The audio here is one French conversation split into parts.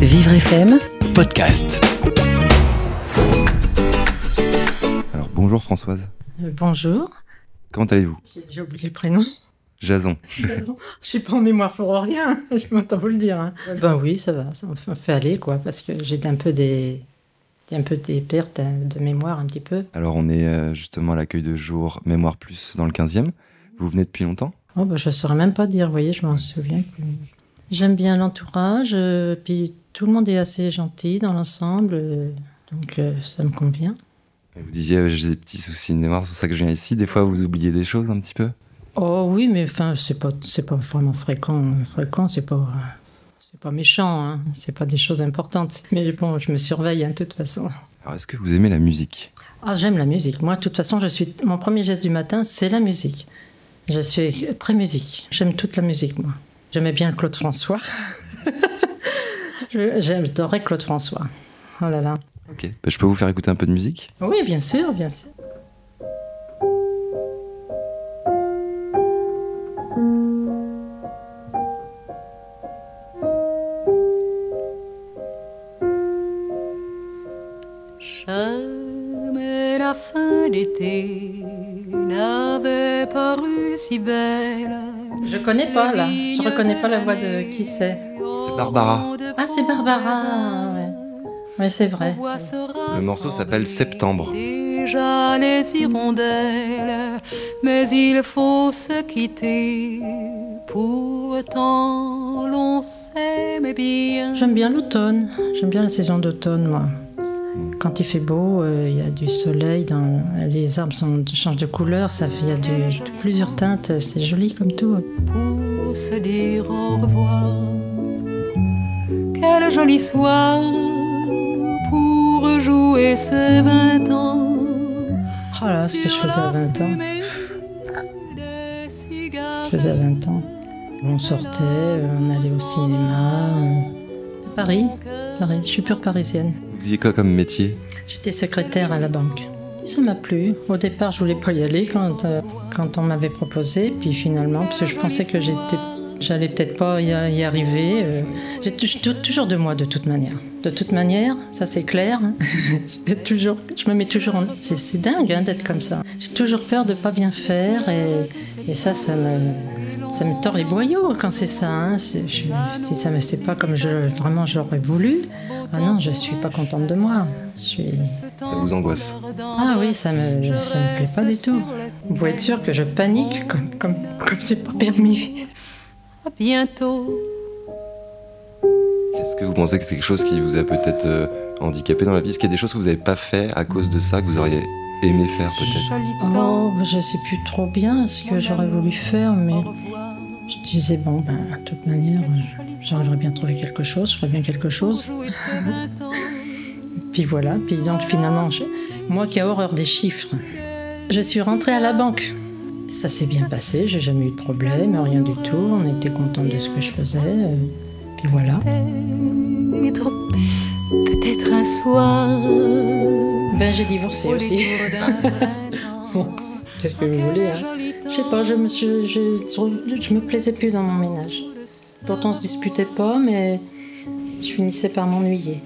Vivre FM, podcast. Alors bonjour Françoise, Euh, Bonjour. comment allez-vous? J'ai oublié le prénom. Jason. Je suis pas en mémoire pour rien, je m'entends vous le dire. hein. Ben oui, ça va, ça me fait- aller, quoi, parce que j'ai un peu des, un peu des pertes de mémoire, un petit peu. Alors on est euh, justement à l'accueil de jour Mémoire Plus dans le 15e. Vous venez depuis longtemps? Oh, ben, je saurais même pas dire, vous voyez, je m'en souviens. J'aime bien l'entourage, euh, puis tout le monde est assez gentil dans l'ensemble, euh, donc euh, ça me convient. Vous disiez j'ai des petits soucis de mémoire, c'est pour ça que je viens ici. Des fois vous oubliez des choses un petit peu? Oh oui, mais enfin, c'est pas, c'est pas vraiment fréquent. Fréquent, c'est pas, c'est pas méchant, hein. c'est pas des choses importantes. Mais bon, je me surveille, hein, de toute façon. Alors est-ce que vous aimez la musique? Ah, j'aime la musique. Moi, de toute façon, je suis, mon premier geste du matin, c'est la musique. Je suis très musique. J'aime toute la musique, moi. J'aimais bien Claude François. J'adorais Claude François. Oh là là. Ok. Bah, je peux vous faire écouter un peu de musique? Oui, bien sûr, bien sûr. Jamais la fin d'été n'avait paru si belle. Je connais pas, là. Je reconnais pas la voix de qui c'est. C'est Barbara. Ah, c'est Barbara, ouais. Ouais, c'est vrai. Le morceau s'appelle Septembre. Déjà les hirondelles, mais il faut se quitter. Pourtant, l'on s'aime bien. J'aime bien l'automne. J'aime bien la saison d'automne, moi. Quand il fait beau, euh, il y a du soleil, dans, les arbres sont, changent de couleur, ça fait, il y a du- de plusieurs teintes, c'est joli comme tout. pour se dire au revoir. Quel joli soir pour jouer ces vingt ans. Oh là, ce que je faisais à 20 ans. Je faisais à 20 ans. On sortait, on allait au cinéma. euh, Paris, Paris, je suis pure parisienne. Vous disiez quoi comme métier? J'étais secrétaire à la banque. Ça m'a plu. Au départ, je voulais pas y aller quand, euh, quand on m'avait proposé. Puis finalement, parce que je pensais que j'étais, j'allais peut-être pas y, y arriver. euh, j'ai tou- tou- toujours de moi de toute manière. De toute manière, ça c'est clair. hein. Toujours, je me mets toujours en. C'est, c'est dingue hein, d'être comme ça. J'ai toujours peur de pas bien faire et, et ça, ça me, ça me tord les boyaux quand c'est ça. hein. Je- si ça me c'est pas comme je, vraiment je l'aurais voulu, ah non, je suis pas contente de moi. Je suis. Ça vous angoisse Ah oui, ça me, ça me plaît pas du tout. Vous pouvez être sûr que je panique comme comme comme c'est pas permis. À bientôt. Est-ce que vous pensez que c'est quelque chose qui vous a peut-être euh, handicapé dans la vie? Est-ce qu'il y a des choses que vous n'avez pas fait à cause de ça que vous auriez aimé faire peut-être? Oh, je sais plus trop bien ce que j'aurais voulu faire, mais. Je disais bon, ben, de toute manière, j'arriverais bien à trouver quelque chose, je ferais bien quelque chose. Puis voilà, puis donc finalement, je- moi qui ai horreur des chiffres, je suis rentrée à la banque. Ça s'est bien passé, j'ai jamais eu de problème, rien du tout. On était contents de ce que je faisais. euh, Puis voilà. Peut-être, un soir. Ben j'ai divorcé au aussi. Bon, qu'est-ce que vous voulez, hein Je sais pas, je me, je, je, je me plaisais plus dans mon ménage. Pourtant, on se disputait pas, mais je finissais par m'ennuyer.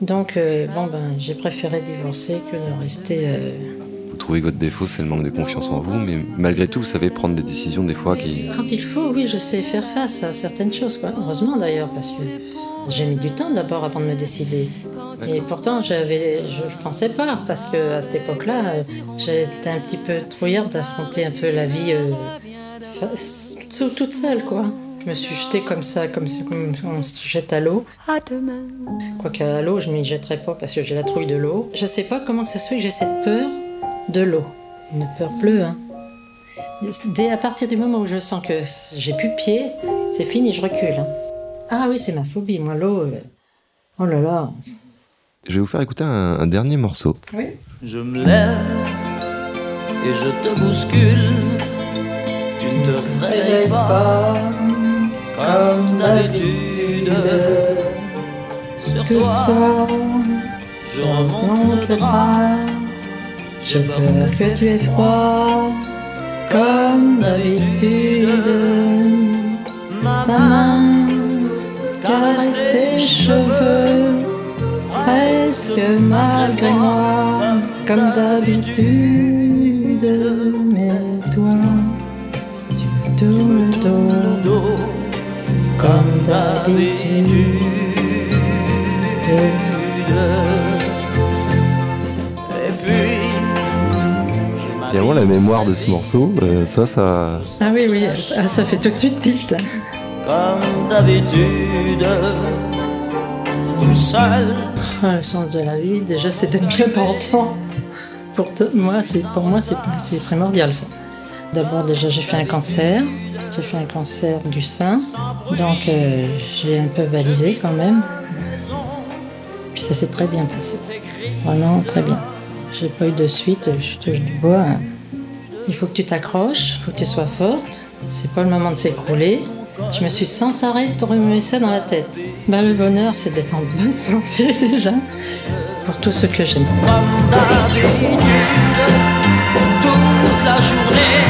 Donc, euh, bon, ben, j'ai préféré divorcer que de rester. euh, Vous trouvez que votre défaut c'est le manque de confiance en vous, mais malgré tout vous savez prendre des décisions des fois qui... Quand il faut, oui, je sais faire face à certaines choses, quoi. Heureusement d'ailleurs, parce que j'ai mis du temps d'abord avant de me décider. Et pourtant, j'avais, je ne pensais pas, parce que à cette époque-là, euh, j'étais un petit peu trouillarde d'affronter un peu la vie euh, toute, toute seule, quoi. Je me suis jetée comme ça, comme, comme on se jette à l'eau. À demain. Quoique à l'eau, je m'y jetterai pas parce que j'ai la trouille de l'eau. Je sais pas comment ça se fait que j'ai cette peur de l'eau. Une peur bleue, hein. Dès à partir du moment où je sens que j'ai plus pied, c'est fini, je recule. hein. Ah oui, c'est ma phobie, moi, l'eau. euh, Oh là là. Je vais vous faire écouter un, un dernier morceau. Oui. Je me lève et je te bouscule. Tu ne te réveilles pas comme d'habitude. Sur toi, je remonte le bras. J'ai peur que tu aies froid, comme d'habitude. Ma main caresse tes cheveux, presque malgré moi, comme d'habitude. Mais toi, tu tournes le dos, comme d'habitude. Et puis, je Finalement, la mémoire de ce morceau, euh, ça, ça. Ah oui, oui, ça, ça fait tout de suite tilt. Comme d'habitude, tout seul. Le sens de la vie, déjà, c'est d'être bien portant. Pour moi, pour moi, c'est c'est primordial ça. D'abord, déjà, j'ai fait un cancer. J'ai fait un cancer du sein, donc euh, j'ai un peu balisé quand même. Puis ça s'est très bien passé, vraiment très bien. J'ai pas eu de suite. Je touche du bois. hein. Il faut que tu t'accroches, il faut que tu sois forte. C'est pas le moment de s'écrouler. Je me suis sans arrêt remué ça dans la tête. Ben, le bonheur, c'est d'être en bonne santé déjà, pour tous ceux que j'aime. Toute la journée,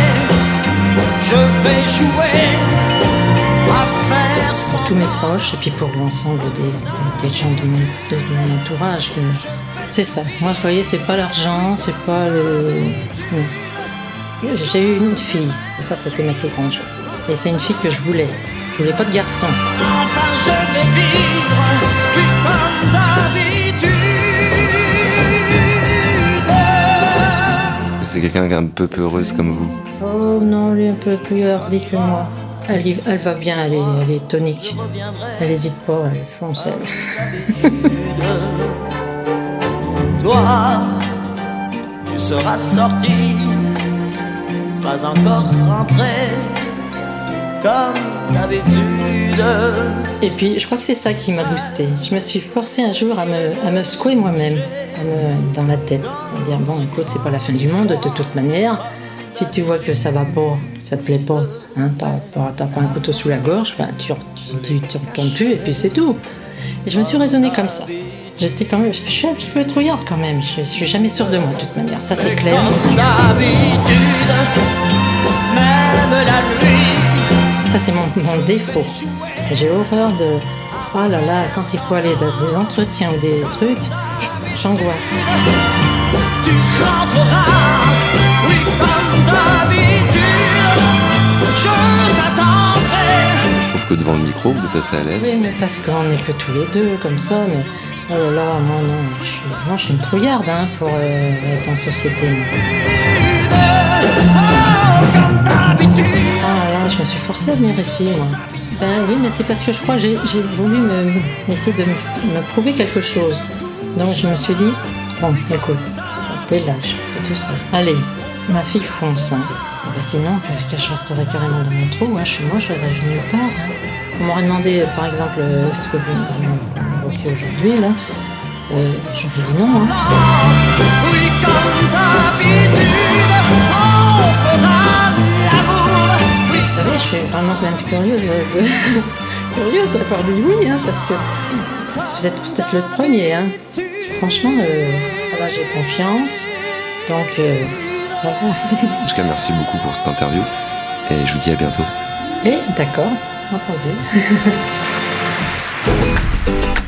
je vais jouer à faire Pour tous mes proches et puis pour l'ensemble des, des- des gens de mon, de mon entourage. C'est ça. Moi, vous voyez, c'est pas l'argent, c'est pas le. J'ai eu une fille, et ça, c'était ma plus grande joie. Et c'est une fille que je voulais. Je voulais pas de garçon. Enfin, je vais vivre, oui, comme d'habitude. Est-ce que c'est quelqu'un qui est un peu peureuse comme vous? Oh non, lui un peu plus hardi que moi. Elle, elle va bien, elle est, elle est tonique. Elle hésite pas, elle fonce. elle. Toi, tu seras sorti, pas encore rentré, comme d'habitude. Et puis, je crois que c'est ça qui m'a boosté. Je me suis forcée un jour à me, à me secouer moi-même, dans la tête. À dire, bon, écoute, c'est pas la fin du monde, de toute manière. Si tu vois que ça va pas, ça te plaît pas, hein, t'as pas, un couteau sous la gorge, ben, tu, tu, tu retournes plus et puis c'est tout. Et je me suis raisonnée comme ça. J'étais quand même, je suis un petit peu trouillarde quand même. Je, je suis jamais sûre de moi, de toute manière. Ça, c'est clair. Comme d'habitude, même la nuit. Ça, c'est mon, mon défaut. J'ai horreur de. Oh là là, quand il faut aller dans des entretiens ou des trucs, j'angoisse. Tu rentreras, oui, comme d'habitude. Je t'attendrai. Je trouve que devant le micro, vous êtes assez à l'aise. Oui, mais parce qu'on n'est que tous les deux, comme ça, mais. Oh là là, moi non, je suis, moi, je suis une trouillarde hein, pour euh, être en société. moi. Je me suis forcée à venir ici, moi. Ben oui, mais c'est parce que je crois que j'ai voulu me, essayer de me, prouver quelque chose. Donc je me suis dit, bon, écoute, t'es lâche, tout ça. Allez, ma fille fonce. Hein. Eh ben, sinon, je resterais carrément dans mon trou. Moi, chez moi, je nulle part. hein. On m'aurait demandé, euh, par exemple, euh, ce que vous m'évoquez aujourd'hui, là? Euh, J'aurais dit non. Hein. Savez, je suis vraiment même curieuse de, curieuse de la part de oui, hein, parce que vous êtes peut-être le premier. Hein. Franchement, euh, voilà, j'ai confiance, donc euh, ça va. En tout cas, merci beaucoup pour cette interview. Et je vous dis à bientôt. Et d'accord, entendu.